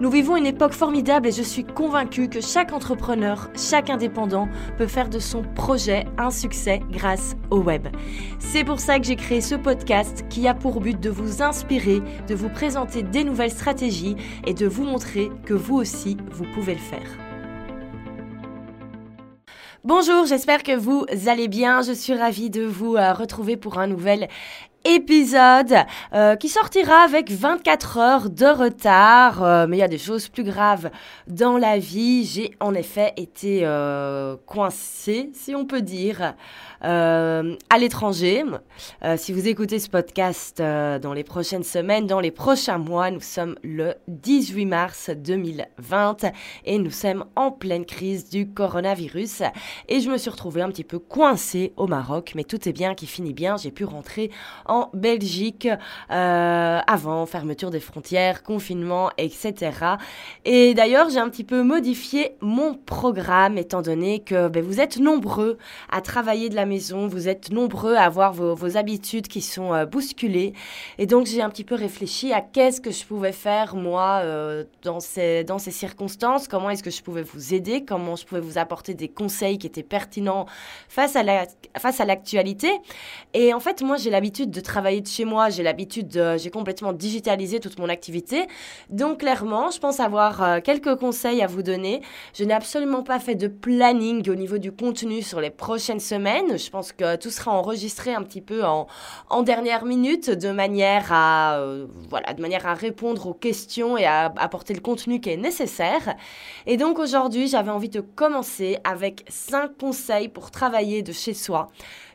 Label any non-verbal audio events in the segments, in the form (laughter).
Nous vivons une époque formidable et je suis convaincue que chaque entrepreneur, chaque indépendant peut faire de son projet un succès grâce au web. C'est pour ça que j'ai créé ce podcast qui a pour but de vous inspirer, de vous présenter des nouvelles stratégies et de vous montrer que vous aussi, vous pouvez le faire. Bonjour, j'espère que vous allez bien. Je suis ravie de vous euh, retrouver pour un nouvel épisode euh, qui sortira avec 24 heures de retard. Euh, mais il y a des choses plus graves dans la vie. J'ai en effet été euh, coincée, si on peut dire, à l'étranger. si vous écoutez ce podcast dans les prochaines semaines, dans les prochains mois, nous sommes le 18 mars 2020 et nous sommes en pleine crise du coronavirus. Et je me suis retrouvée un petit peu coincée au Maroc, mais tout est bien qui finit bien. J'ai pu rentrer en Belgique euh, avant fermeture des frontières, confinement, etc. Et d'ailleurs, j'ai un petit peu modifié mon programme étant donné que ben, vous êtes nombreux à travailler de la maison, vous êtes nombreux à avoir vos, habitudes qui sont euh, bousculées. Et donc, j'ai un petit peu réfléchi à qu'est-ce que je pouvais faire moi euh, dans, ces, dans ces circonstances, comment est-ce que je pouvais vous aider, comment je pouvais vous apporter des conseils qui étaient pertinents face à la, face à l'actualité? Et en fait, moi, j'ai l'habitude de travailler de chez moi, j'ai l'habitude, de, j'ai complètement digitalisé toute mon activité. Donc clairement, je pense avoir euh, quelques conseils à vous donner. Je n'ai absolument pas fait de planning au niveau du contenu sur les prochaines semaines. Je pense que tout sera enregistré un petit peu en, dernière minute de manière à euh, voilà, de manière à répondre aux questions et à apporter le contenu qui est nécessaire. Et donc aujourd'hui, j'avais envie de commencer avec cinq conseils pour travailler de chez soi.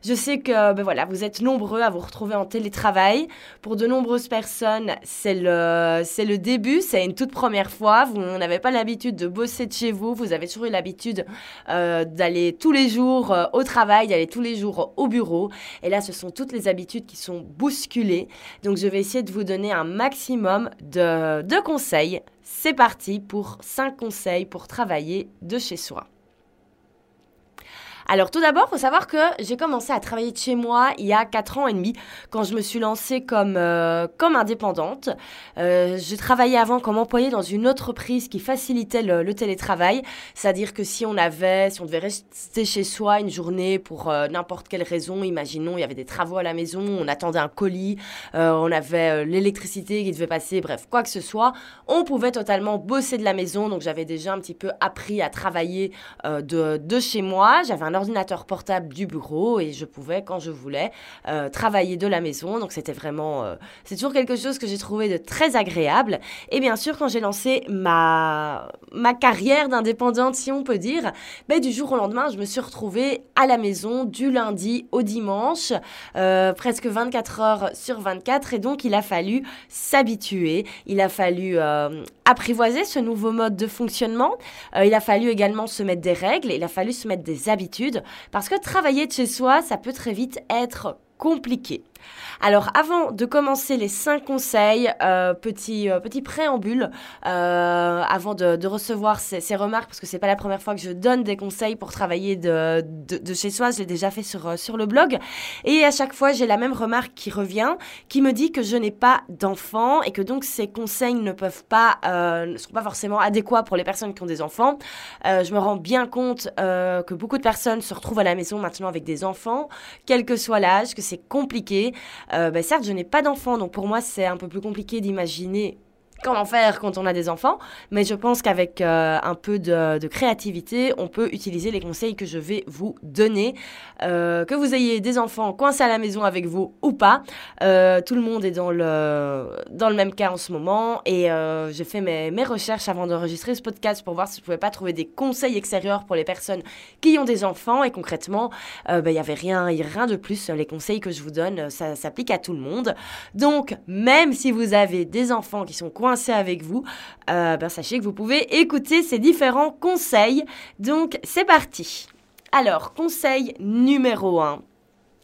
Je sais que ben voilà, vous êtes nombreux à vous retrouver en télétravail. Pour de nombreuses personnes, c'est le, le début, c'est une toute première fois. Vous n'avez pas l'habitude de bosser de chez vous, vous avez toujours eu l'habitude euh, d'aller tous les jours euh, au travail, d'aller tous les jours au bureau. Et là, ce sont toutes les habitudes qui sont bousculées. Donc, je vais essayer de vous donner un maximum de, de conseils. C'est parti pour 5 conseils pour travailler de chez soi. Alors tout d'abord, il faut savoir que j'ai commencé à travailler de chez moi il y a 4 ans et demi, quand je me suis lancée comme, euh, comme indépendante. Euh, je travaillais avant comme employée dans une entreprise qui facilitait le, télétravail, c'est-à-dire que si on avait, si on devait rester chez soi une journée pour euh, n'importe quelle raison, imaginons il y avait des travaux à la maison, on attendait un colis, on avait l'électricité qui devait passer, bref, quoi que ce soit, on pouvait totalement bosser de la maison. Donc j'avais déjà un petit peu appris à travailler de, de chez moi. J'avais un ordinateur portable du bureau et je pouvais, quand je voulais, euh, travailler de la maison. Donc c'était vraiment, euh, c'est toujours quelque chose que j'ai trouvé de très agréable. Et bien sûr, quand j'ai lancé ma, ma carrière d'indépendante, si on peut dire, ben, du jour au lendemain, je me suis retrouvée à la maison du lundi au dimanche, euh, presque 24 heures sur 24. Et donc, il a fallu s'habituer, il a fallu apprivoiser ce nouveau mode de fonctionnement. il a fallu également se mettre des règles, il a fallu se mettre des habitudes parce que travailler de chez soi, ça peut très vite être compliqué. Alors avant de commencer les cinq conseils, euh, petit, euh, petit préambule, euh, avant de, recevoir ces, remarques, parce que c'est pas la première fois que je donne des conseils pour travailler de, de, chez soi, je l'ai déjà fait sur, sur le blog, et à chaque fois j'ai la même remarque qui revient, qui me dit que je n'ai pas d'enfants et que donc ces conseils ne peuvent pas, ne sont pas forcément adéquats pour les personnes qui ont des enfants. je me rends bien compte que beaucoup de personnes se retrouvent à la maison maintenant avec des enfants, quel que soit l'âge, que c'est compliqué. Euh, bah, certes, je n'ai pas d'enfant, donc pour moi, c'est un peu plus compliqué d'imaginer comment faire quand on a des enfants, mais je pense qu'avec euh, un peu de, créativité, on peut utiliser les conseils que je vais vous donner. Euh, que vous ayez des enfants coincés à la maison avec vous ou pas, euh, tout le monde est dans le, dans le même cas en ce moment et j'ai fait mes, mes, recherches avant d'enregistrer ce podcast pour voir si je pouvais pas trouver des conseils extérieurs pour les personnes qui ont des enfants et concrètement, ben, il n'y avait rien, rien de plus. Les conseils que je vous donne, ça s'applique à tout le monde. Donc, même si vous avez des enfants qui sont coincés avec vous, euh, ben, sachez que vous pouvez écouter ces différents conseils. Donc c'est parti. Alors, conseil numéro 1,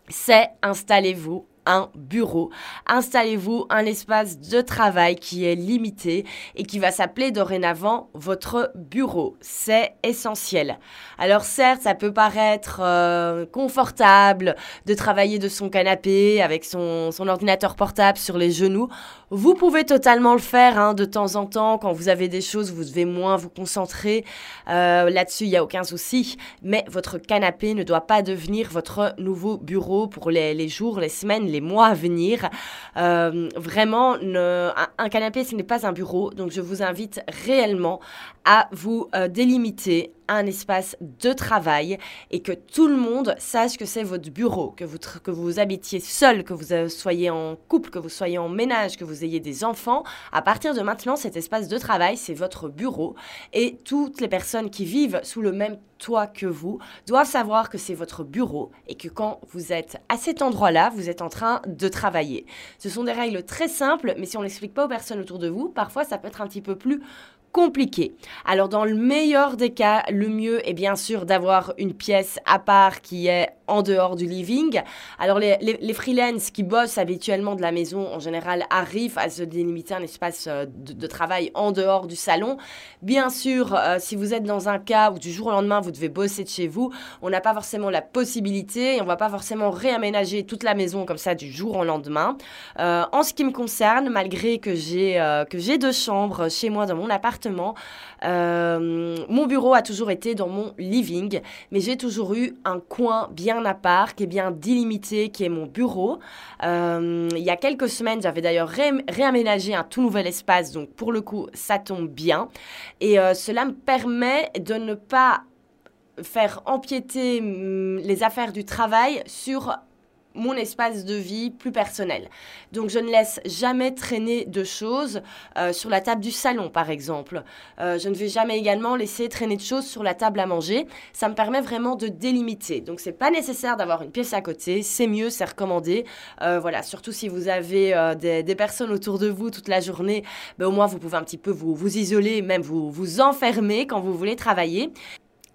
c'est installez-vous un bureau. Installez-vous un espace de travail qui est limité et qui va s'appeler dorénavant votre bureau. C'est essentiel. Alors certes, ça peut paraître euh, confortable de travailler de son canapé avec son, ordinateur portable sur les genoux. Vous pouvez totalement le faire hein, de temps en temps quand vous avez des choses, vous devez moins vous concentrer. Euh, Là-dessus, il n'y a aucun souci. Mais votre canapé ne doit pas devenir votre nouveau bureau pour les, les jours, les semaines, les mois à venir. Euh, vraiment, un, canapé, ce n'est pas un bureau. Donc je vous invite réellement à vous euh, délimiter un espace de travail et que tout le monde sache que c'est votre bureau, que vous, que vous habitiez seul, que vous euh, soyez en couple, que vous soyez en ménage, que vous ayez des enfants. À partir de maintenant, cet espace de travail, c'est votre bureau et toutes les personnes qui vivent sous le même toit que vous doivent savoir que c'est votre bureau et que quand vous êtes à cet endroit-là, vous êtes en train de travailler. Ce sont des règles très simples, mais si on l'explique pas aux personnes autour de vous, parfois ça peut être un petit peu plus compliqué. Alors dans le meilleur des cas, le mieux est bien sûr d'avoir une pièce à part qui est en dehors du living. Alors les, les, freelances qui bossent habituellement de la maison en général arrivent à se délimiter un espace euh, de, travail en dehors du salon. Bien sûr, euh, si vous êtes dans un cas où du jour au lendemain vous devez bosser de chez vous, on n'a pas forcément la possibilité et on va pas forcément réaménager toute la maison comme ça du jour au lendemain. Euh, en ce qui me concerne, malgré que j'ai que j'ai deux chambres chez moi dans mon appartement, euh, mon bureau a toujours été dans mon living, mais j'ai toujours eu un coin bien à part, qui est bien délimité, qui est mon bureau. Euh, il y a quelques semaines, j'avais d'ailleurs ré réaménagé un tout nouvel espace, donc pour le coup, ça tombe bien. Et euh, cela me permet de ne pas faire empiéter hum, les affaires du travail sur mon espace de vie plus personnel. Donc je ne laisse jamais traîner de choses euh, sur la table du salon, par exemple. Euh, je ne vais jamais également laisser traîner de choses sur la table à manger. Ça me permet vraiment de délimiter. Donc c'est pas nécessaire d'avoir une pièce à côté. C'est mieux, c'est recommandé. Euh, voilà, surtout si vous avez des, des, personnes autour de vous toute la journée, ben, au moins vous pouvez un petit peu vous, vous isoler, même vous vous enfermer quand vous voulez travailler.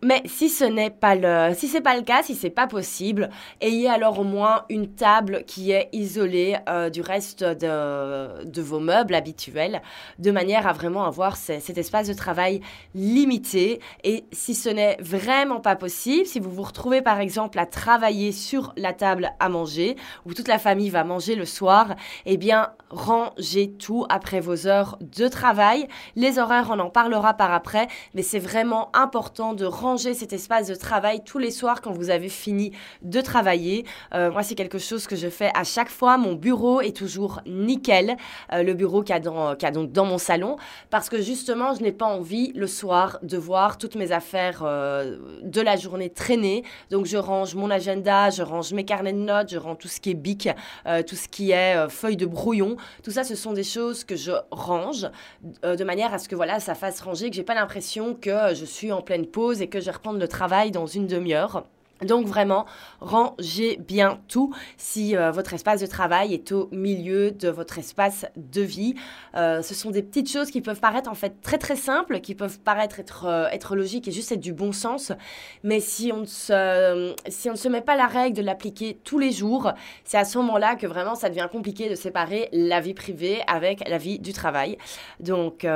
Mais si ce n'est pas le, si c'est pas le cas, si c'est pas possible, ayez alors au moins une table qui est isolée euh, du reste de, vos meubles habituels, de manière à vraiment avoir ce, cet espace de travail limité. Et si ce n'est vraiment pas possible, si vous vous retrouvez par exemple à travailler sur la table à manger, où toute la famille va manger le soir, eh bien rangez tout après vos heures de travail. Les horaires, on en parlera par après, mais c'est vraiment important de ranger ranger cet espace de travail tous les soirs quand vous avez fini de travailler. Euh, moi, c'est quelque chose que je fais à chaque fois. Mon bureau est toujours nickel, euh, le bureau qu'il y, a donc dans mon salon, parce que justement, je n'ai pas envie le soir de voir toutes mes affaires euh, de la journée traîner. Donc, je range mon agenda, je range mes carnets de notes, je range tout ce qui est bic, tout ce qui est feuille de brouillon. Tout ça, ce sont des choses que je range de manière à ce que voilà, ça fasse ranger, que j'ai pas l'impression que je suis en pleine pause et que je vais reprendre le travail dans une demi-heure. Donc vraiment, rangez bien tout si euh, votre espace de travail est au milieu de votre espace de vie. Euh, ce sont des petites choses qui peuvent paraître en fait très très simples, qui peuvent paraître être, euh, être logiques et juste être du bon sens. Mais si on, ne se, si on ne se met pas la règle de l'appliquer tous les jours, c'est à ce moment-là que vraiment ça devient compliqué de séparer la vie privée avec la vie du travail. Donc,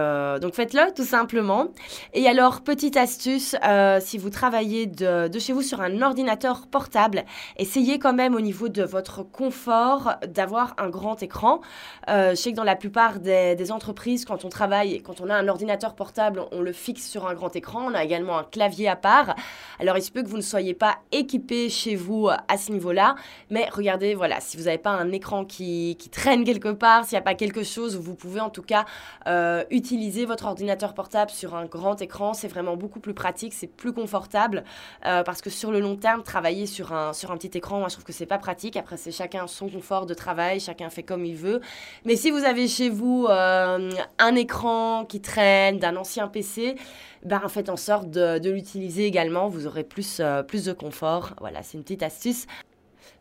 donc faites-le tout simplement. Et alors, petite astuce, si vous travaillez de, de chez vous sur un ordinateur, ordinateur portable, essayez quand même au niveau de votre confort d'avoir un grand écran. Euh, je sais que dans la plupart des, entreprises, quand on travaille quand on a un ordinateur portable, on le fixe sur un grand écran. On a également un clavier à part. Alors il se peut que vous ne soyez pas équipé chez vous à ce niveau-là, mais regardez, voilà, si vous n'avez pas un écran qui, qui traîne quelque part, s'il n'y a pas quelque chose, vous pouvez en tout cas euh, utiliser votre ordinateur portable sur un grand écran. C'est vraiment beaucoup plus pratique, c'est plus confortable euh, parce que sur le long travailler sur un, sur un petit écran, moi je trouve que c'est pas pratique. Après, c'est chacun son confort de travail, chacun fait comme il veut. Mais si vous avez chez vous euh, un écran qui traîne, d'un ancien PC, ben, faites en sorte de, de l'utiliser également. Vous aurez plus, euh, plus de confort. Voilà, c'est une petite astuce.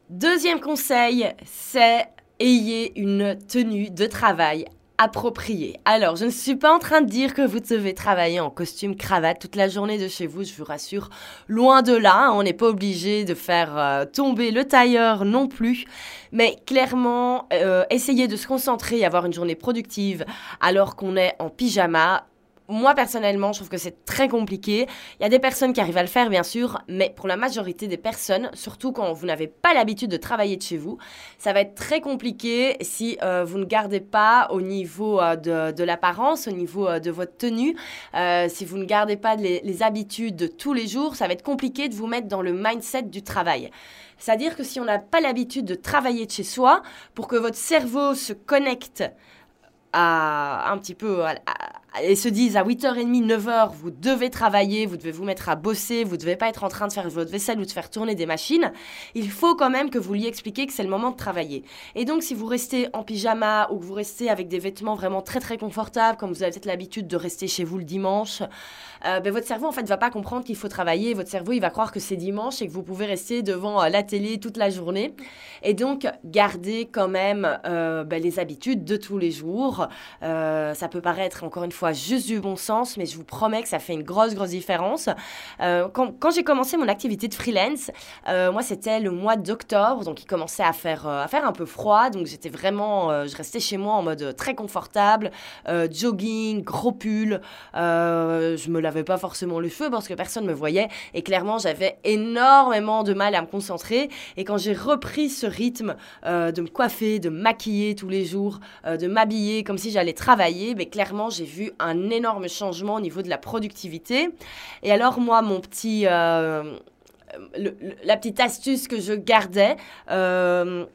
Deuxième conseil, c'est ayez une tenue de travail Alors, je ne suis pas en train de dire que vous devez travailler en costume cravate toute la journée de chez vous, je vous rassure. Loin de là, on n'est pas obligé de faire euh, tomber le tailleur non plus. Mais clairement, euh, essayez de se concentrer avoir une journée productive alors qu'on est en pyjama moi, personnellement, je trouve que c'est très compliqué. Il y a des personnes qui arrivent à le faire, bien sûr, mais pour la majorité des personnes, surtout quand vous n'avez pas l'habitude de travailler de chez vous, ça va être très compliqué si euh, vous ne gardez pas au niveau euh, de, l'apparence, au niveau euh, de votre tenue, si vous ne gardez pas les, habitudes de tous les jours, ça va être compliqué de vous mettre dans le mindset du travail. C'est-à-dire que si on n'a pas l'habitude de travailler de chez soi, pour que votre cerveau se connecte à un petit peu à, et se disent à 8h30, 9h, vous devez travailler, vous devez vous mettre à bosser, vous devez pas être en train de faire votre vaisselle ou de faire tourner des machines, il faut quand même que vous lui expliquiez que c'est le moment de travailler. Et donc, si vous restez en pyjama ou que vous restez avec des vêtements vraiment très très confortables, comme vous avez peut-être l'habitude de rester chez vous le dimanche, euh, ben, votre cerveau en fait va pas comprendre qu'il faut travailler. Votre cerveau il va croire que c'est dimanche et que vous pouvez rester devant euh, la télé toute la journée. Et donc, gardez quand même euh, ben, les habitudes de tous les jours. ça peut paraître encore une fois juste du bon sens, mais je vous promets que ça fait une grosse, grosse différence. Euh, quand, j'ai commencé mon activité de freelance, euh, moi, c'était le mois d'octobre, donc il commençait à faire, euh, à faire un peu froid, donc j'étais vraiment, je restais chez moi en mode très confortable, jogging, gros pull, je me lavais pas forcément le feu parce que personne me voyait, et clairement, j'avais énormément de mal à me concentrer, et quand j'ai repris ce rythme de me coiffer, de maquiller tous les jours, de m'habiller comme si j'allais travailler, mais clairement, j'ai vu un énorme changement au niveau de la productivité. Et alors moi, mon petit, euh, la petite astuce que je gardais, euh,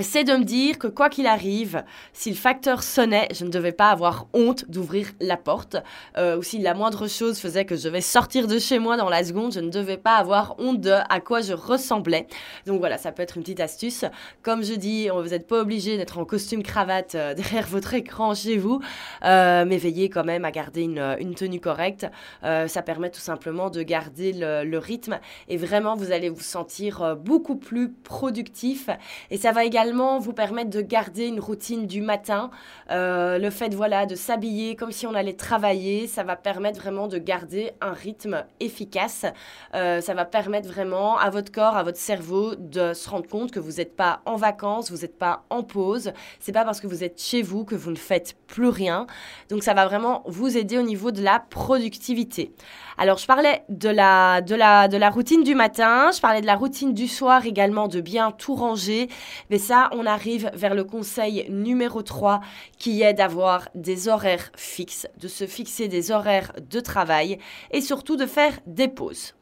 c'est de me dire que quoi qu'il arrive, si le facteur sonnait, je ne devais pas avoir honte d'ouvrir la porte. Euh, ou si la moindre chose faisait que je devais sortir de chez moi dans la seconde, je ne devais pas avoir honte de à quoi je ressemblais. Donc voilà, ça peut être une petite astuce. Comme je dis, vous n'êtes pas obligé d'être en costume cravate euh, (laughs) derrière votre écran chez vous, euh, mais veillez quand même à garder une, tenue correcte. ça permet tout simplement de garder le, le, rythme et vraiment vous allez vous sentir beaucoup plus productif. Et ça va également vous permettre de garder une routine du matin. Euh, le fait voilà, de s'habiller comme si on allait travailler, ça va permettre vraiment de garder un rythme efficace. Euh, ça va permettre vraiment à votre corps, à votre cerveau de se rendre compte que vous n'êtes pas en vacances, vous n'êtes pas en pause. C'est pas parce que vous êtes chez vous que vous ne faites plus rien. Donc ça va vraiment vous aider au niveau de la productivité. Alors je parlais de la, de la, de la routine du matin, je parlais de la routine du soir également, de bien tout ranger. Mais ça, on arrive vers le conseil numéro 3 qui est d'avoir des horaires fixes, de se fixer des horaires de travail et surtout de faire des pauses.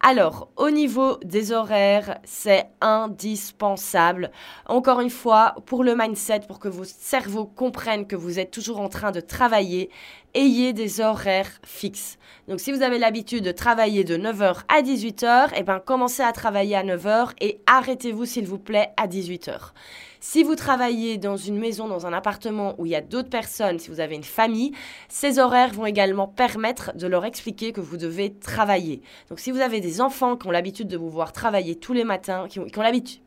Alors, au niveau des horaires, c'est indispensable. Encore une fois, pour le mindset, pour que vos cerveaux comprennent que vous êtes toujours en train de travailler, ayez des horaires fixes. Donc, si vous avez l'habitude de travailler de 9h à 18h, eh ben, commencez à travailler à 9h et arrêtez-vous, s'il vous plaît, à 18h. Si vous travaillez dans une maison, dans un appartement où il y a d'autres personnes, si vous avez une famille, ces horaires vont également permettre de leur expliquer que vous devez travailler. Donc si vous avez des enfants qui ont l'habitude de vous voir travailler tous les matins, qui ont, qui ont l'habitude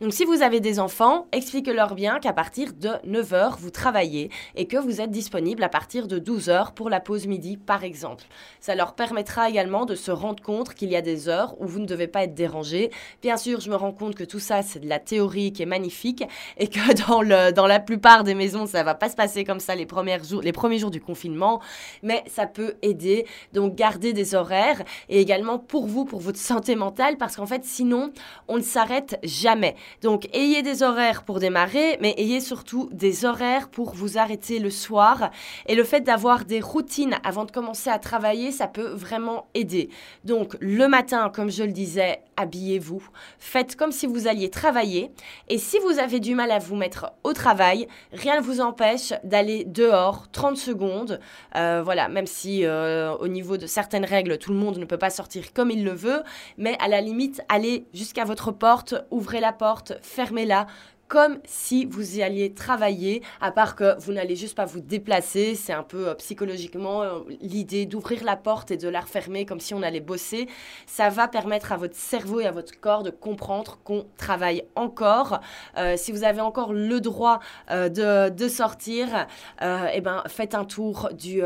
donc si vous avez des enfants, expliquez-leur bien qu'à partir de 9h, vous travaillez et que vous êtes disponible à partir de 12h pour la pause midi, par exemple. Ça leur permettra également de se rendre compte qu'il y a des heures où vous ne devez pas être dérangé. Bien sûr, je me rends compte que tout ça, c'est de la théorie qui est magnifique et que (laughs) dans, le, dans la plupart des maisons, ça va pas se passer comme ça les, premiers jours, les premiers jours du confinement, mais ça peut aider. Donc, garder des horaires et également pour vous, pour votre santé mentale, parce qu'en fait, sinon, on ne s'arrête jamais. Donc, ayez des horaires pour démarrer, mais ayez surtout des horaires pour vous arrêter le soir. Et le fait d'avoir des routines avant de commencer à travailler, ça peut vraiment aider. Donc, le matin, comme je le disais, habillez-vous. Faites comme si vous alliez travailler. Et si vous avez du mal à vous mettre au travail, rien ne vous empêche d'aller dehors 30 secondes. Euh, voilà, même si euh, au niveau de certaines règles, tout le monde ne peut pas sortir comme il le veut. Mais à la limite, allez jusqu'à votre porte, ouvrez la porte fermez-la, comme si vous y alliez travailler, à part que vous n'allez juste pas vous déplacer. C'est un peu euh, psychologiquement euh, l'idée d'ouvrir la porte et de la refermer comme si on allait bosser. Ça va permettre à votre cerveau et à votre corps de comprendre qu'on travaille encore. Euh, si vous avez encore le droit de, sortir, eh ben, faites un tour du,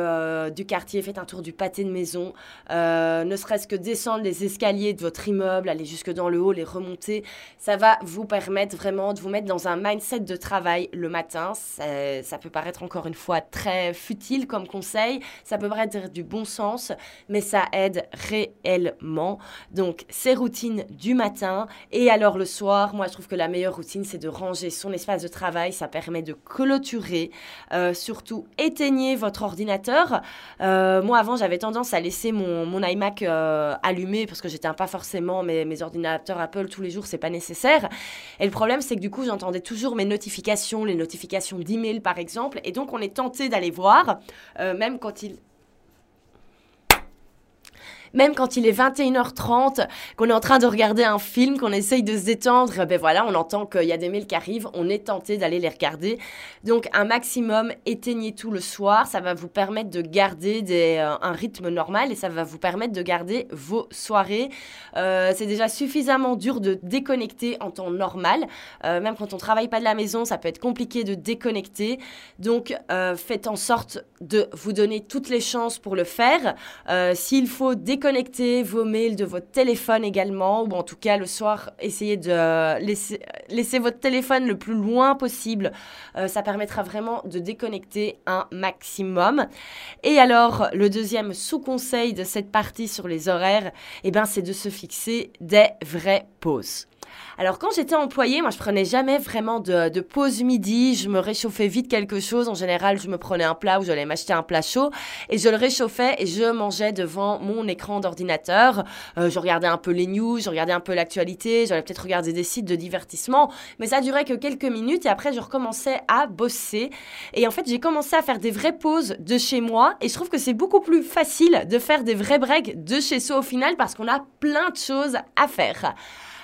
quartier, faites un tour du pâté de maison, ne serait-ce que descendre les escaliers de votre immeuble, aller jusque dans le haut, les remonter. Ça va vous permettre vraiment de vous mettre dans un mindset de travail le matin. Ça, peut paraître encore une fois très futile comme conseil, ça peut paraître du bon sens, mais ça aide réellement. Donc, ces routines du matin et alors le soir, moi je trouve que la meilleure routine c'est de ranger son espace de travail, ça permet de clôturer. Euh, surtout, éteignez votre ordinateur. Euh, moi avant, j'avais tendance à laisser mon, iMac euh, allumé parce que j'étais pas forcément mes, ordinateurs Apple tous les jours, c'est pas nécessaire. Et le problème, c'est que du coup, j'entendais toujours mes notifications, les notifications d'email par exemple, et donc on est tenté d'aller voir, euh, même quand il même quand il est 21h30, qu'on est en train de regarder un film, qu'on essaye de se détendre, ben voilà, on entend qu'il y a des mails qui arrivent, on est tenté d'aller les regarder. Donc un maximum, éteignez tout le soir, ça va vous permettre de garder euh, un rythme normal et ça va vous permettre de garder vos soirées. Euh, c'est déjà suffisamment dur de déconnecter en temps normal. Euh, même quand on travaille pas de la maison, ça peut être compliqué de déconnecter. Donc faites en sorte de vous donner toutes les chances pour le faire. S'il faut déconnecter, déconnecter vos mails de votre téléphone également, ou en tout cas le soir, essayez de laisser, votre téléphone le plus loin possible. Euh, ça permettra vraiment de déconnecter un maximum. Et alors, le deuxième sous-conseil de cette partie sur les horaires, eh ben, c'est de se fixer des vraies pauses. Alors quand j'étais employée, moi je prenais jamais vraiment de, pause midi, je me réchauffais vite quelque chose. En général, je me prenais un plat ou j'allais m'acheter un plat chaud et je le réchauffais et je mangeais devant mon écran d'ordinateur. Euh, je regardais un peu les news, je regardais un peu l'actualité, j'allais peut-être regarder des sites de divertissement, mais ça durait que quelques minutes et après je recommençais à bosser. Et en fait, j'ai commencé à faire des vraies pauses de chez moi et je trouve que c'est beaucoup plus facile de faire des vrais breaks de chez soi au final parce qu'on a plein de choses à faire.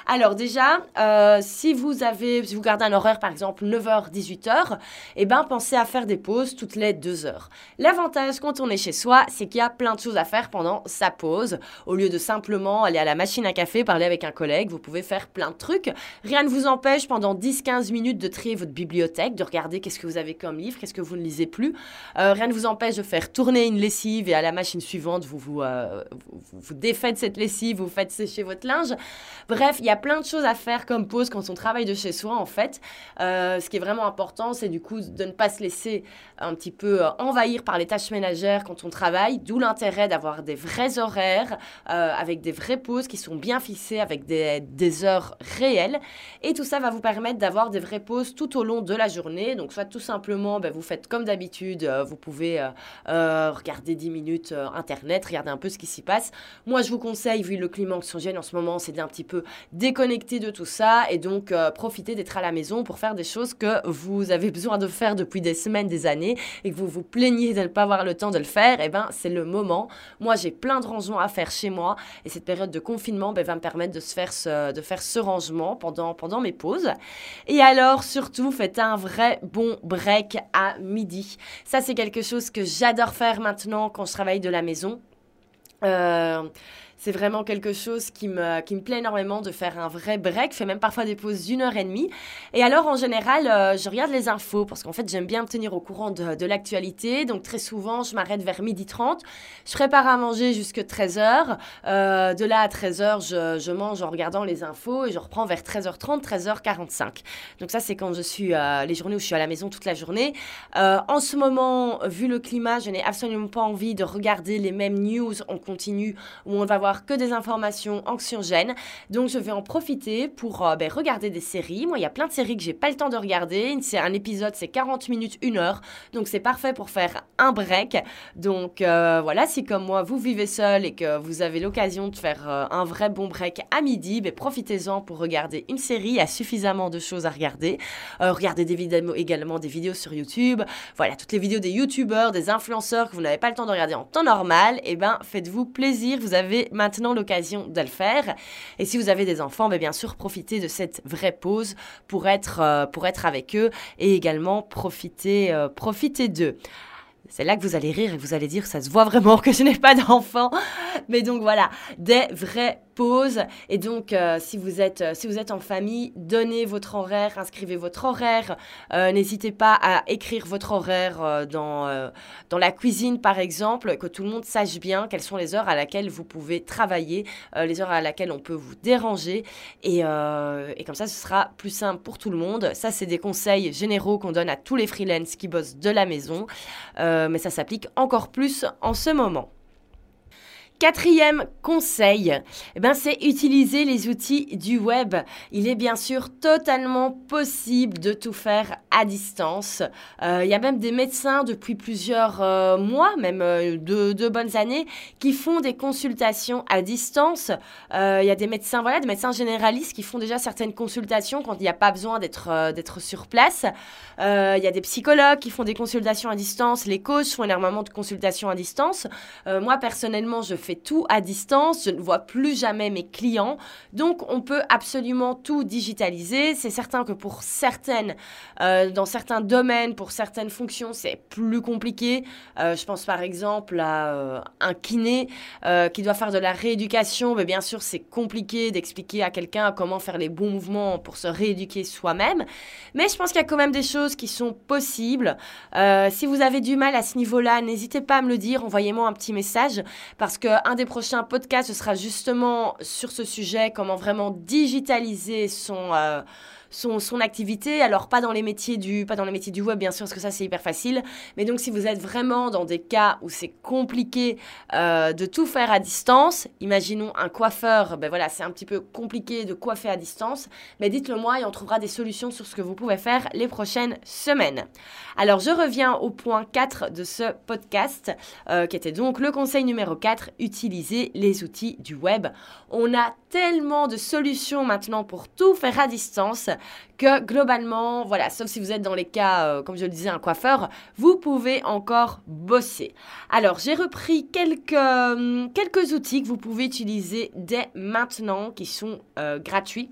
Alors déjà, euh, si vous avez, si vous gardez un horaire par exemple 9h, 18h, eh ben pensez à faire des pauses toutes les 2 heures. L'avantage quand on est chez soi, c'est qu'il y a plein de choses à faire pendant sa pause. Au lieu de simplement aller à la machine à café, parler avec un collègue, vous pouvez faire plein de trucs. Rien ne vous empêche pendant 10-15 minutes de trier votre bibliothèque, de regarder qu'est-ce que vous avez comme livre, qu'est-ce que vous ne lisez plus. Euh, rien ne vous empêche de faire tourner une lessive et à la machine suivante, vous vous, euh, vous, vous défaites cette lessive, vous faites sécher votre linge. Bref, il y a plein de choses à faire comme pause quand on travaille de chez soi, en fait. Euh, ce qui est vraiment important, c'est du coup de ne pas se laisser un petit peu euh, envahir par les tâches ménagères quand on travaille, d'où l'intérêt d'avoir des vrais horaires, euh, avec des vraies pauses qui sont bien fixées, avec des, des heures réelles. Et tout ça va vous permettre d'avoir des vraies pauses tout au long de la journée. Donc, soit tout simplement, ben, vous faites comme d'habitude, vous pouvez regarder 10 minutes Internet, regarder un peu ce qui s'y passe. Moi, je vous conseille, vu le climat anxiogène en ce moment, c'est d'un petit peu déconnecter de tout ça et donc profiter d'être à la maison pour faire des choses que vous avez besoin de faire depuis des semaines, des années et que vous vous plaignez de ne pas avoir le temps de le faire, eh ben, c'est le moment. Moi, j'ai plein de rangements à faire chez moi et cette période de confinement ben, va me permettre de, faire ce, rangement pendant, pendant mes pauses. Et alors, surtout, faites un vrai bon break à midi. Ça, c'est quelque chose que j'adore faire maintenant quand je travaille de la maison. Euh, c'est vraiment quelque chose qui me, qui me plaît énormément de faire un vrai break. Je fais même parfois des pauses d'une heure et demie. Et alors, en général, euh, je regarde les infos parce qu'en fait, j'aime bien me tenir au courant de, de l'actualité. Donc, très souvent, je m'arrête vers midi 30. Je prépare à manger jusque 13h. Euh, de là à 13h, je, je, mange en regardant les infos et je reprends vers 13h30, 13h45. Donc, ça, c'est quand je suis euh, les journées où je suis à la maison toute la journée. En ce moment, vu le climat, je n'ai absolument pas envie de regarder les mêmes news en continu où on va voir que des informations anxiogènes. Donc je vais en profiter pour euh, ben, regarder des séries. Moi, il y a plein de séries que j'ai pas le temps de regarder. Un épisode, c'est 40 minutes, 1 heure. Donc c'est parfait pour faire un break. Donc euh, voilà, si comme moi, vous vivez seul et que vous avez l'occasion de faire euh, un vrai bon break à midi, ben, profitez-en pour regarder une série. Il y a suffisamment de choses à regarder. regardez des vidéos, également des vidéos sur YouTube. Voilà, toutes les vidéos des youtubeurs, des influenceurs que vous n'avez pas le temps de regarder en temps normal. Et eh ben, faites-vous plaisir. Vous avez maintenant l'occasion de le faire. Et si vous avez des enfants, ben, bien sûr, profitez de cette vraie pause pour être, euh, pour être avec eux et également profiter, euh, profiter d'eux. C'est là que vous allez rire et vous allez dire, ça se voit vraiment que je n'ai pas d'enfants. Mais donc voilà, des vrais pause. Et donc, euh, si, vous êtes, euh, si vous êtes en famille, donnez votre horaire, inscrivez votre horaire. Euh, n'hésitez pas à écrire votre horaire dans, dans la cuisine, par exemple, que tout le monde sache bien quelles sont les heures à laquelle vous pouvez travailler, les heures à laquelle on peut vous déranger. Et, et, comme ça, ce sera plus simple pour tout le monde. Ça, c'est des conseils généraux qu'on donne à tous les freelances qui bossent de la maison. mais ça s'applique encore plus en ce moment. Quatrième conseil, eh ben, c'est utiliser les outils du web. Il est bien sûr totalement possible de tout faire à distance. Euh, il y a même des médecins depuis plusieurs euh, mois, même euh, de, bonnes années, qui font des consultations à distance. il y a des médecins, voilà, des médecins généralistes qui font déjà certaines consultations quand il n'y a pas besoin d'être d'être sur place. il y a des psychologues qui font des consultations à distance. Les coachs font énormément de consultations à distance. moi personnellement, je fais tout à distance, je ne vois plus jamais mes clients. Donc on peut absolument tout digitaliser. C'est certain que pour certaines, euh, dans certains domaines, pour certaines fonctions, c'est plus compliqué. Euh, je pense par exemple à euh, un kiné qui doit faire de la rééducation. Mais bien sûr, c'est compliqué d'expliquer à quelqu'un comment faire les bons mouvements pour se rééduquer soi-même. Mais je pense qu'il y a quand même des choses qui sont possibles. si vous avez du mal à ce niveau-là, n'hésitez pas à me le dire. Envoyez-moi un petit message parce que un des prochains podcasts, ce sera justement sur ce sujet, comment vraiment digitaliser son, euh, son, activité. Alors pas dans les métiers du pas dans les métiers du web bien sûr parce que ça c'est hyper facile. Mais donc si vous êtes vraiment dans des cas où c'est compliqué euh, de tout faire à distance, imaginons un coiffeur, ben voilà c'est un petit peu compliqué de coiffer à distance. Mais dites-le moi et on trouvera des solutions sur ce que vous pouvez faire les prochaines semaines. Alors je reviens au point 4 de ce podcast euh, qui était donc le conseil numéro 4, utiliser les outils du web. On a tellement de solutions maintenant pour tout faire à distance que globalement, voilà, sauf si vous êtes dans les cas, euh, comme je le disais, un coiffeur, vous pouvez encore bosser. Alors, j'ai repris quelques, euh, quelques outils que vous pouvez utiliser dès maintenant, qui sont euh, gratuits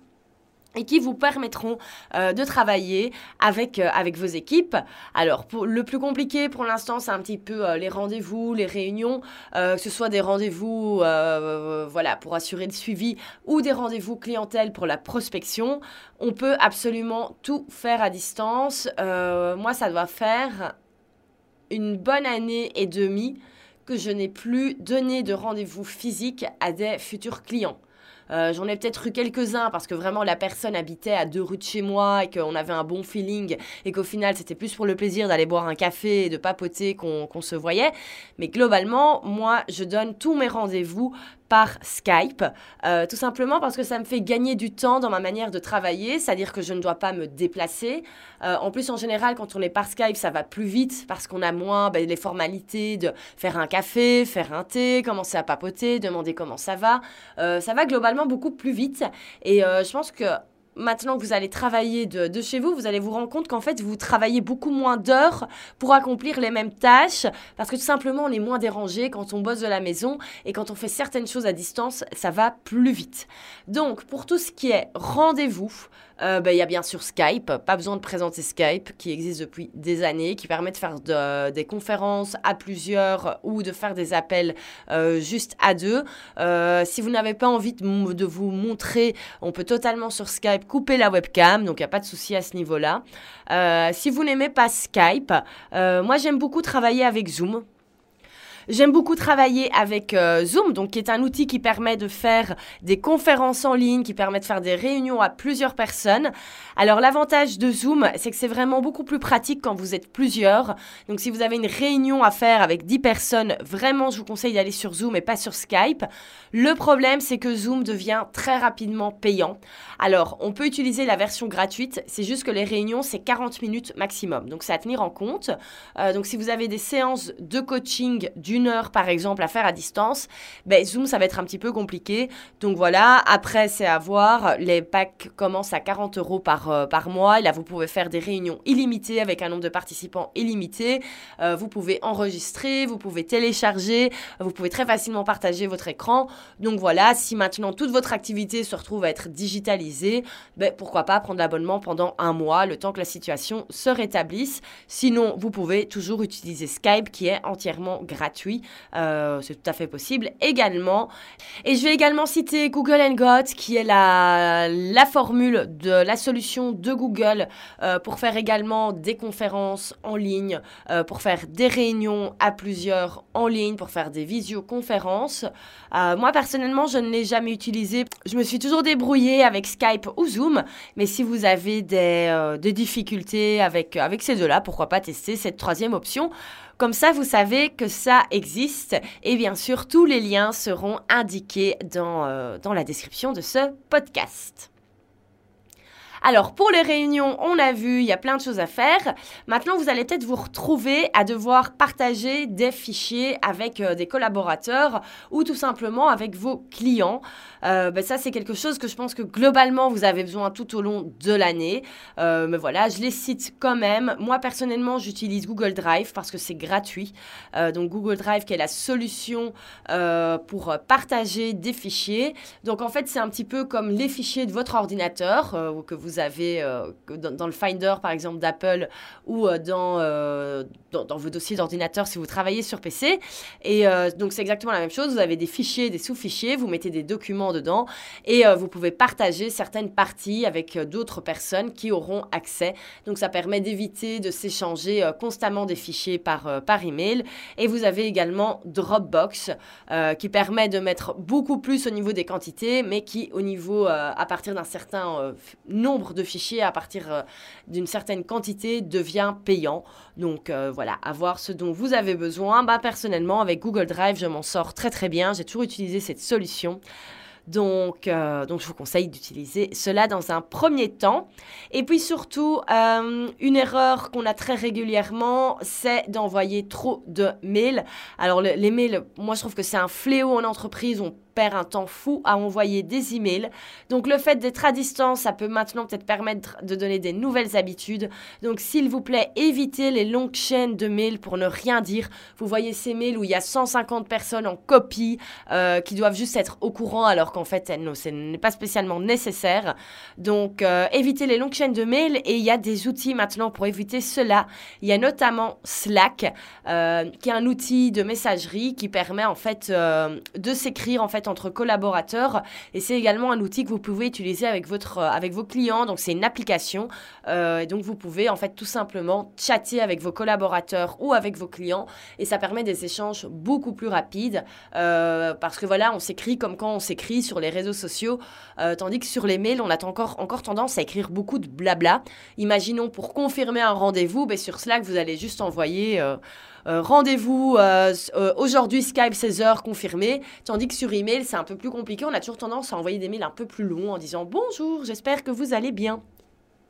et qui vous permettront euh, de travailler avec, euh, avec vos équipes. Alors, le plus compliqué pour l'instant, c'est un petit peu euh, les rendez-vous, les réunions, que ce soit des rendez-vous voilà, pour assurer le suivi ou des rendez-vous clientèle pour la prospection. On peut absolument tout faire à distance. moi, ça doit faire une bonne année et demie que je n'ai plus donné de rendez-vous physique à des futurs clients. Euh, j'en ai peut-être eu quelques-uns parce que vraiment la personne habitait à deux rues de chez moi et qu'on avait un bon feeling et qu'au final c'était plus pour le plaisir d'aller boire un café et de papoter qu'on se voyait. Mais globalement, moi je donne tous mes rendez-vous par Skype, euh, tout simplement parce que ça me fait gagner du temps dans ma manière de travailler, c'est-à-dire que je ne dois pas me déplacer. Euh, en plus, en général, quand on est par Skype, ça va plus vite parce qu'on a moins ben, les formalités de faire un café, faire un thé, commencer à papoter, demander comment ça va. Euh, ça va globalement beaucoup plus vite et je pense que maintenant que vous allez travailler de, chez vous, vous allez vous rendre compte qu'en fait, vous travaillez beaucoup moins d'heures pour accomplir les mêmes tâches, parce que tout simplement, on est moins dérangé quand on bosse de la maison et quand on fait certaines choses à distance, ça va plus vite. Donc, pour tout ce qui est rendez-vous, euh, ben, il y a bien sûr Skype, pas besoin de présenter Skype, qui existe depuis des années, qui permet de faire des conférences à plusieurs ou de faire des appels euh, juste à deux. Euh, si vous n'avez pas envie de, de, vous montrer, on peut totalement sur Skype couper la webcam, donc il n'y a pas de souci à ce niveau-là. si vous n'aimez pas Skype, moi j'aime beaucoup travailler avec Zoom. J'aime beaucoup travailler avec euh, Zoom, donc qui est un outil qui permet de faire des conférences en ligne, qui permet de faire des réunions à plusieurs personnes. Alors l'avantage de Zoom, c'est que c'est vraiment beaucoup plus pratique quand vous êtes plusieurs. Donc si vous avez une réunion à faire avec 10 personnes, vraiment je vous conseille d'aller sur Zoom et pas sur Skype. Le problème, c'est que Zoom devient très rapidement payant. Alors on peut utiliser la version gratuite, c'est juste que les réunions, c'est 40 minutes maximum. Donc c'est à tenir en compte. Euh, donc si vous avez des séances de coaching du d'une heure par exemple à faire à distance, ben, Zoom ça va être un petit peu compliqué. Donc voilà, après c'est à voir. Les packs commencent à 40 euros par, euh, par mois. Là vous pouvez faire des réunions illimitées avec un nombre de participants illimité. Euh, vous pouvez enregistrer, vous pouvez télécharger, vous pouvez très facilement partager votre écran. Donc voilà, si maintenant toute votre activité se retrouve à être digitalisée, ben, pourquoi pas prendre l'abonnement pendant un mois, le temps que la situation se rétablisse. Sinon, vous pouvez toujours utiliser Skype qui est entièrement gratuit. Euh, c'est tout à fait possible également. Et je vais également citer Google Hangout qui est la, la formule de la solution de Google euh, pour faire également des conférences en ligne, euh, pour faire des réunions à plusieurs en ligne, pour faire des visioconférences. moi personnellement, je ne l'ai jamais utilisé. Je me suis toujours débrouillée avec Skype ou Zoom, mais si vous avez des, des difficultés avec, avec ces deux-là, pourquoi pas tester cette troisième option. Comme ça, vous savez que ça existe et bien sûr, tous les liens seront indiqués dans, euh, dans la description de ce podcast. Alors, pour les réunions, on a vu, il y a plein de choses à faire. Maintenant, vous allez peut-être vous retrouver à devoir partager des fichiers avec euh, des collaborateurs ou tout simplement avec vos clients. Euh, ben ça, c'est quelque chose que je pense que globalement, vous avez besoin tout au long de l'année. Euh, mais voilà, je les cite quand même. Moi, personnellement, j'utilise Google Drive parce que c'est gratuit. donc, Google Drive qui est la solution pour partager des fichiers. Donc, en fait, c'est un petit peu comme les fichiers de votre ordinateur que vous avez euh, dans, le Finder, par exemple, d'Apple ou euh, euh, dans, dans, vos dossiers d'ordinateur si vous travaillez sur PC. Et donc, c'est exactement la même chose. Vous avez des fichiers, des sous-fichiers, vous mettez des documents dedans et vous pouvez partager certaines parties avec d'autres personnes qui auront accès. Donc, ça permet d'éviter de s'échanger constamment des fichiers par, par email. Et vous avez également Dropbox qui permet de mettre beaucoup plus au niveau des quantités, mais qui, au niveau, à partir d'un certain nombre de fichiers à partir euh, d'une certaine quantité devient payant. Donc euh, voilà, avoir ce dont vous avez besoin. Bah, personnellement, avec Google Drive, je m'en sors très très bien. J'ai toujours utilisé cette solution. Donc, euh, donc je vous conseille d'utiliser cela dans un premier temps. Et puis surtout, une erreur qu'on a très régulièrement, c'est d'envoyer trop de mails. Alors les mails, moi je trouve que c'est un fléau en entreprise. On perd un temps fou à envoyer des emails. Donc le fait d'être à distance, ça peut maintenant peut-être permettre de donner des nouvelles habitudes. Donc s'il vous plaît, évitez les longues chaînes de mails pour ne rien dire. Vous voyez ces mails où il y a 150 personnes en copie euh, qui doivent juste être au courant alors qu'en fait, non, ce n'est pas spécialement nécessaire. Donc euh, évitez les longues chaînes de mails et il y a des outils maintenant pour éviter cela. Il y a notamment Slack euh, qui est un outil de messagerie qui permet en fait de s'écrire en fait entre collaborateurs. Et c'est également un outil que vous pouvez utiliser avec, votre, euh, avec vos clients. Donc c'est une application. Euh, et donc vous pouvez en fait tout simplement chatter avec vos collaborateurs ou avec vos clients. Et ça permet des échanges beaucoup plus rapides. Euh, parce que voilà on s'écrit comme quand on s'écrit sur les réseaux sociaux. Tandis que sur les mails on a encore, encore tendance à écrire beaucoup de blabla. Imaginons pour confirmer un rendez-vous, ben, sur Slack vous allez juste envoyer rendez-vous euh, euh, aujourd'hui Skype 16h confirmé, tandis que sur email c'est un peu plus compliqué, on a toujours tendance à envoyer des mails un peu plus longs en disant bonjour, j'espère que vous allez bien.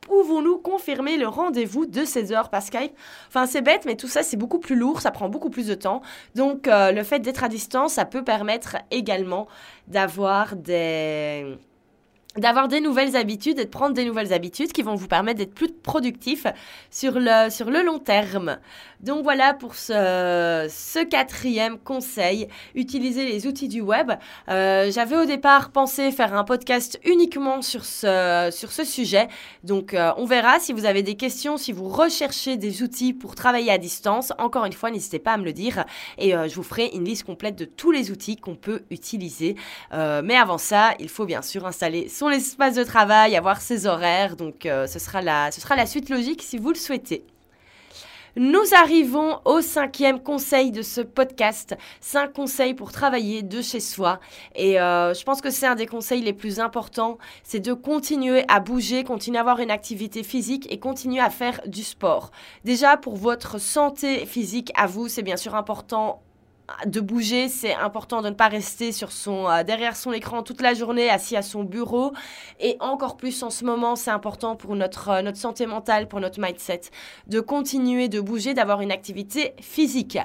Pouvons-nous confirmer le rendez-vous de 16h par Skype? Enfin, c'est bête, mais tout ça, c'est beaucoup plus lourd, ça prend beaucoup plus de temps. Donc, le fait d'être à distance, ça peut permettre également d'avoir des d'avoir des nouvelles habitudes et de prendre des nouvelles habitudes qui vont vous permettre d'être plus productif sur le, sur le long terme. Donc voilà pour ce, ce quatrième conseil, utiliser les outils du web. Euh, J'avais au départ pensé faire un podcast uniquement sur ce, sur ce sujet. Donc euh, on verra si vous avez des questions, si vous recherchez des outils pour travailler à distance. Encore une fois, n'hésitez pas à me le dire et euh, je vous ferai une liste complète de tous les outils qu'on peut utiliser. Mais avant ça, il faut bien sûr installer son espace de travail, avoir ses horaires. Donc euh, ce, sera la, ce sera la suite logique si vous le souhaitez. Nous arrivons au cinquième conseil de ce podcast. Cinq conseils pour travailler de chez soi. Et euh, je pense que c'est un des conseils les plus importants. C'est de continuer à bouger, continuer à avoir une activité physique et continuer à faire du sport. Déjà, pour votre santé physique à vous, c'est bien sûr important de bouger, c'est important de ne pas rester sur son, euh, derrière son écran toute la journée, assis à son bureau. Et encore plus en ce moment, c'est important pour notre, euh, notre santé mentale, pour notre mindset, de continuer de bouger, d'avoir une activité physique.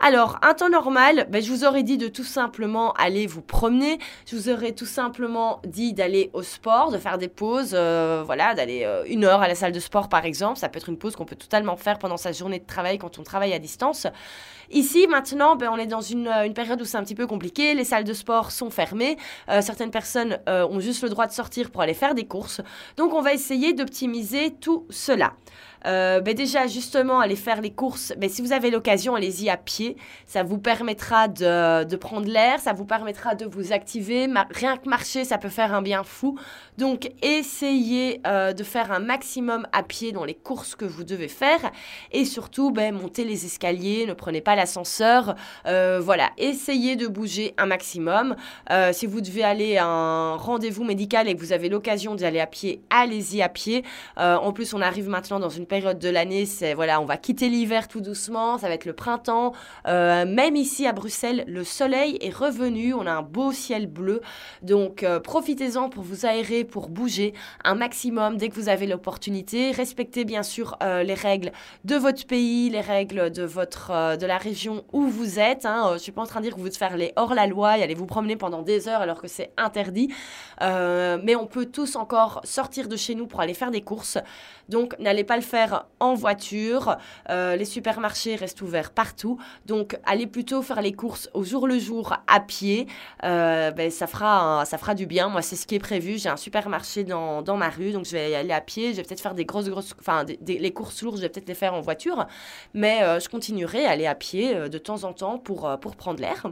Alors, un temps normal, ben, je vous aurais dit de tout simplement aller vous promener. Je vous aurais tout simplement dit d'aller au sport, de faire des pauses, euh, voilà, d'aller une heure à la salle de sport par exemple. Ça peut être une pause qu'on peut totalement faire pendant sa journée de travail quand on travaille à distance. Ici, maintenant, ben, on est dans une, euh, une période où c'est un petit peu compliqué. Les salles de sport sont fermées. Euh, certaines personnes euh, ont juste le droit de sortir pour aller faire des courses. Donc, on va essayer d'optimiser tout cela. Euh, ben déjà, justement, aller faire les courses, ben, si vous avez l'occasion, allez-y à pied. Ça vous permettra de, de prendre l'air, ça vous permettra de vous activer. rien que marcher, ça peut faire un bien fou. Donc, essayez euh, de faire un maximum à pied dans les courses que vous devez faire. Et surtout, ben, montez les escaliers, ne prenez pas l'ascenseur. Euh, voilà, essayez de bouger un maximum. si vous devez aller à un rendez-vous médical et que vous avez l'occasion d'y aller à pied, allez-y à pied. en plus, on arrive maintenant dans une période de l'année, c'est voilà, on va quitter l'hiver tout doucement, ça va être le printemps. Euh, même ici à Bruxelles, le soleil est revenu, on a un beau ciel bleu. Donc euh, profitez-en pour vous aérer, pour bouger un maximum dès que vous avez l'opportunité. Respectez bien sûr euh, les règles de votre pays, les règles de votre de la région où vous êtes. Hein. Je suis pas en train de dire que vous devez faire les hors la loi et aller vous promener pendant des heures alors que c'est interdit. mais on peut tous encore sortir de chez nous pour aller faire des courses. Donc n'allez pas le faire en voiture. Euh, les supermarchés restent ouverts partout. Donc, allez plutôt faire les courses au jour le jour à pied. Euh, ben, ça, fera ça fera du bien. Moi, c'est ce qui est prévu. J'ai un supermarché dans, dans, ma rue. Donc, je vais aller à pied. Je vais peut-être faire des grosses, grosses. Enfin, les courses lourdes, je vais peut-être les faire en voiture. Mais euh, je continuerai à aller à pied de temps en temps pour, pour prendre l'air.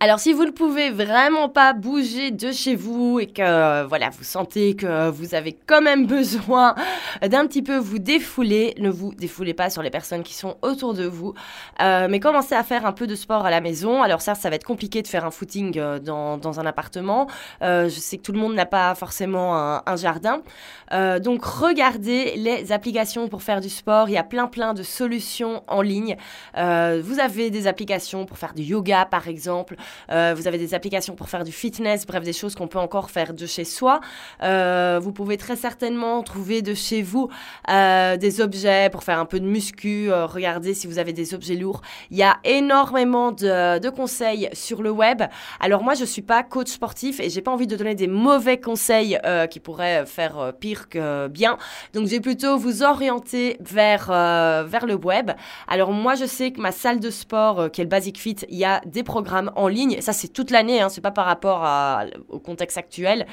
Alors si vous ne pouvez vraiment pas bouger de chez vous et que voilà, vous sentez que vous avez quand même besoin d'un petit peu vous défouler, ne vous défoulez pas sur les personnes qui sont autour de vous, euh, mais commencez à faire un peu de sport à la maison. Alors ça, ça va être compliqué de faire un footing euh, dans, un appartement. Euh, je sais que tout le monde n'a pas forcément un jardin. donc regardez les applications pour faire du sport. Il y a plein plein de solutions en ligne. vous avez des applications pour faire du yoga par exemple euh, vous avez des applications pour faire du fitness, bref, des choses qu'on peut encore faire de chez soi. Euh, vous pouvez très certainement trouver de chez vous euh, des objets pour faire un peu de muscu. regardez si vous avez des objets lourds. Il y a énormément de, conseils sur le web. Alors moi, je suis pas coach sportif et j'ai pas envie de donner des mauvais conseils qui pourraient faire pire que bien. Donc, je vais plutôt vous orienter vers, vers le web. Alors moi, je sais que ma salle de sport, qui est le Basic Fit, il y a des programmes en ligne. Ça, c'est toute l'année, hein, c'est pas par rapport au contexte actuel.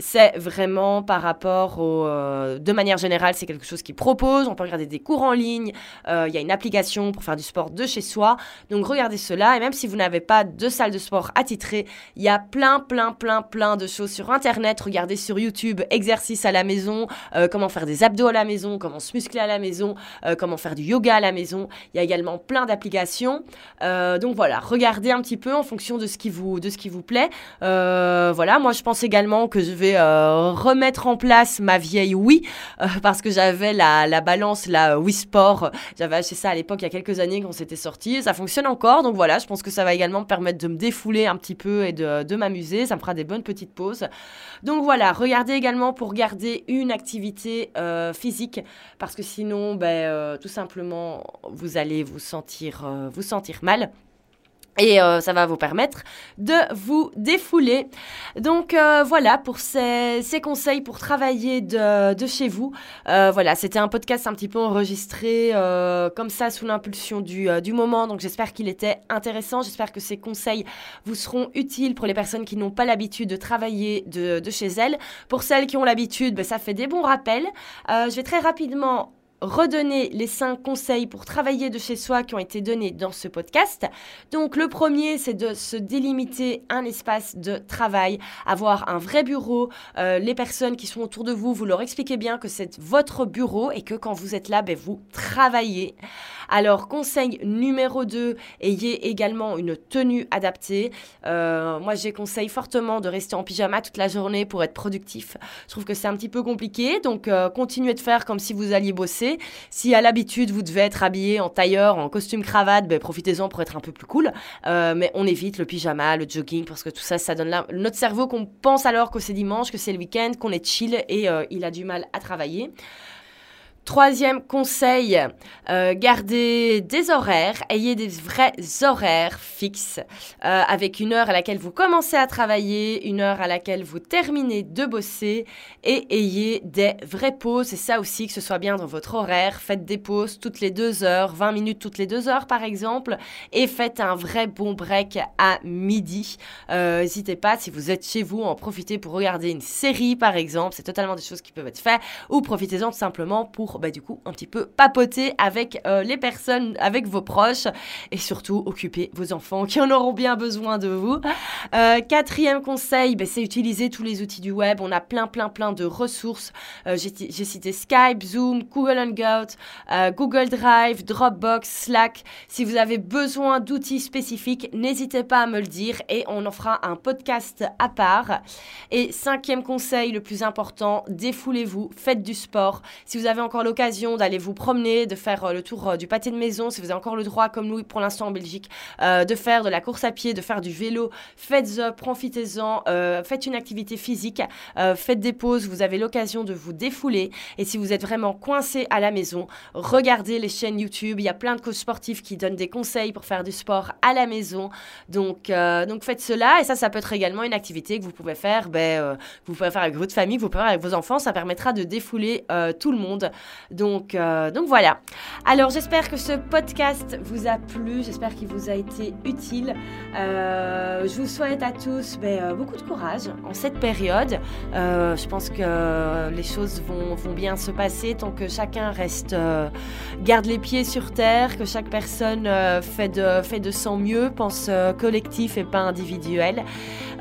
C'est vraiment par rapport au. Euh, de manière générale, c'est quelque chose qui propose. On peut regarder des cours en ligne. Euh, il y a une application pour faire du sport de chez soi. Donc, regardez cela. Et même si vous n'avez pas de salle de sport attitrée, il y a plein, plein, plein, plein de choses sur Internet. Regardez sur YouTube, exercices à la maison, euh, comment faire des abdos à la maison, comment se muscler à la maison, comment faire du yoga à la maison. Il y a également plein d'applications. donc, voilà, regardez un petit peu en fonction de ce qui vous, de ce qui vous plaît. Euh, voilà, moi je pense également que je vais euh, remettre en place ma vieille Wii euh, parce que j'avais la, la, balance, la Wii Sport. J'avais acheté ça à l'époque il y a quelques années quand c'était sorti. Ça fonctionne encore, donc voilà, je pense que ça va également me permettre de me défouler un petit peu et de, de m'amuser. Ça me fera des bonnes petites pauses. Donc voilà, regardez également pour garder une activité physique parce que sinon, ben, tout simplement, vous allez vous sentir, vous sentir mal. Et euh, ça va vous permettre de vous défouler. Donc euh, voilà pour ces, conseils pour travailler de, chez vous. Euh, voilà, c'était un podcast un petit peu enregistré comme ça sous l'impulsion du, moment. Donc j'espère qu'il était intéressant. J'espère que ces conseils vous seront utiles pour les personnes qui n'ont pas l'habitude de travailler de, de, chez elles. Pour celles qui ont l'habitude, ben, ça fait des bons rappels. je vais très rapidement redonner les cinq conseils pour travailler de chez soi qui ont été donnés dans ce podcast. Donc le premier, c'est de se délimiter un espace de travail, avoir un vrai bureau. Euh, les personnes qui sont autour de vous, vous leur expliquez bien que c'est votre bureau et que quand vous êtes là, ben, vous travaillez. Alors, conseil numéro 2, ayez également une tenue adaptée. Euh, moi, j'ai conseille fortement de rester en pyjama toute la journée pour être productif. Je trouve que c'est un petit peu compliqué, donc euh, continuez de faire comme si vous alliez bosser. Si à l'habitude, vous devez être habillé en tailleur, en costume cravate, ben, profitez-en pour être un peu plus cool. Euh, mais on évite le pyjama, le jogging, parce que tout ça, ça donne notre cerveau qu'on pense alors que c'est dimanche, que c'est le week-end, qu'on est chill et il a du mal à travailler. Troisième conseil, euh, gardez des horaires, ayez des vrais horaires fixes, euh, avec une heure à laquelle vous commencez à travailler, une heure à laquelle vous terminez de bosser, et ayez des vraies pauses. C'est ça aussi, que ce soit bien dans votre horaire. Faites des pauses toutes les deux heures, 20 minutes toutes les deux heures par exemple, et faites un vrai bon break à midi. Euh, n'hésitez pas, si vous êtes chez vous, en profitez pour regarder une série par exemple. C'est totalement des choses qui peuvent être faites, ou profitez-en simplement pour bah, du coup un petit peu papoter avec euh, les personnes, avec vos proches et surtout occuper vos enfants qui en auront bien besoin de vous. Euh, quatrième conseil, bah, c'est utiliser tous les outils du web. On a plein plein plein de ressources. Euh, j'ai cité Skype, Zoom, Google Hangout, Google Drive, Dropbox, Slack. Si vous avez besoin d'outils spécifiques, n'hésitez pas à me le dire et on en fera un podcast à part. Et cinquième conseil, le plus important, défoulez-vous, faites du sport. Si vous avez encore l'occasion d'aller vous promener, de faire euh, le tour euh, du pâté de maison, si vous avez encore le droit, comme nous pour l'instant en Belgique, euh, de faire de la course à pied, de faire du vélo, faites-en, profitez-en, faites une activité physique, faites des pauses, vous avez l'occasion de vous défouler. Et si vous êtes vraiment coincé à la maison, regardez les chaînes YouTube. Il y a plein de coachs sportifs qui donnent des conseils pour faire du sport à la maison. Donc, donc faites cela. Et ça, ça peut être également une activité que vous pouvez faire, ben, vous pouvez faire avec votre famille, vous pouvez faire avec vos enfants. Ça permettra de défouler tout le monde. Donc, euh, donc voilà. Alors j'espère que ce podcast vous a plu, j'espère qu'il vous a été utile. Euh, je vous souhaite à tous ben, euh, beaucoup de courage en cette période. je pense que les choses vont, vont, bien se passer tant que chacun reste, garde les pieds sur terre, que chaque personne fait, de, fait de son mieux, pense collectif et pas individuel.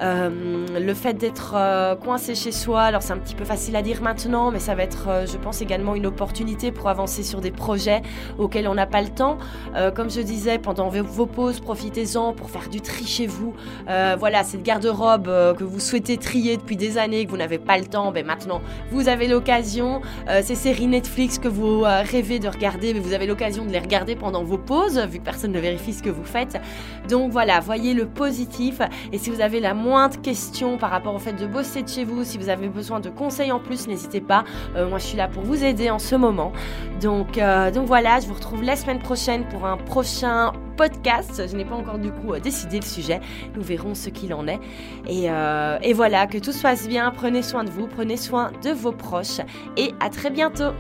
Le fait d'être coincé chez soi, alors c'est un petit peu facile à dire maintenant, mais ça va être, je pense, également une opportunité pour avancer sur des projets auxquels on n'a pas le temps. Euh, comme je disais, pendant vos pauses, profitez-en pour faire du tri chez vous. Euh, voilà, cette garde-robe euh, que vous souhaitez trier depuis des années, que vous n'avez pas le temps, ben maintenant vous avez l'occasion. ces séries Netflix que vous rêvez de regarder, mais vous avez l'occasion de les regarder pendant vos pauses, vu que personne ne vérifie ce que vous faites. Donc voilà, voyez le positif. Et si vous avez la moindre question par rapport au fait de bosser de chez vous, si vous avez besoin de conseils en plus, n'hésitez pas. moi, je suis là pour vous aider en ce moment. Donc, euh, donc voilà, je vous retrouve la semaine prochaine pour un prochain podcast. Je n'ai pas encore du coup euh, décidé le sujet. Nous verrons ce qu'il en est. Et, euh, et voilà, que tout se passe bien. Prenez soin de vous, prenez soin de vos proches et à très bientôt.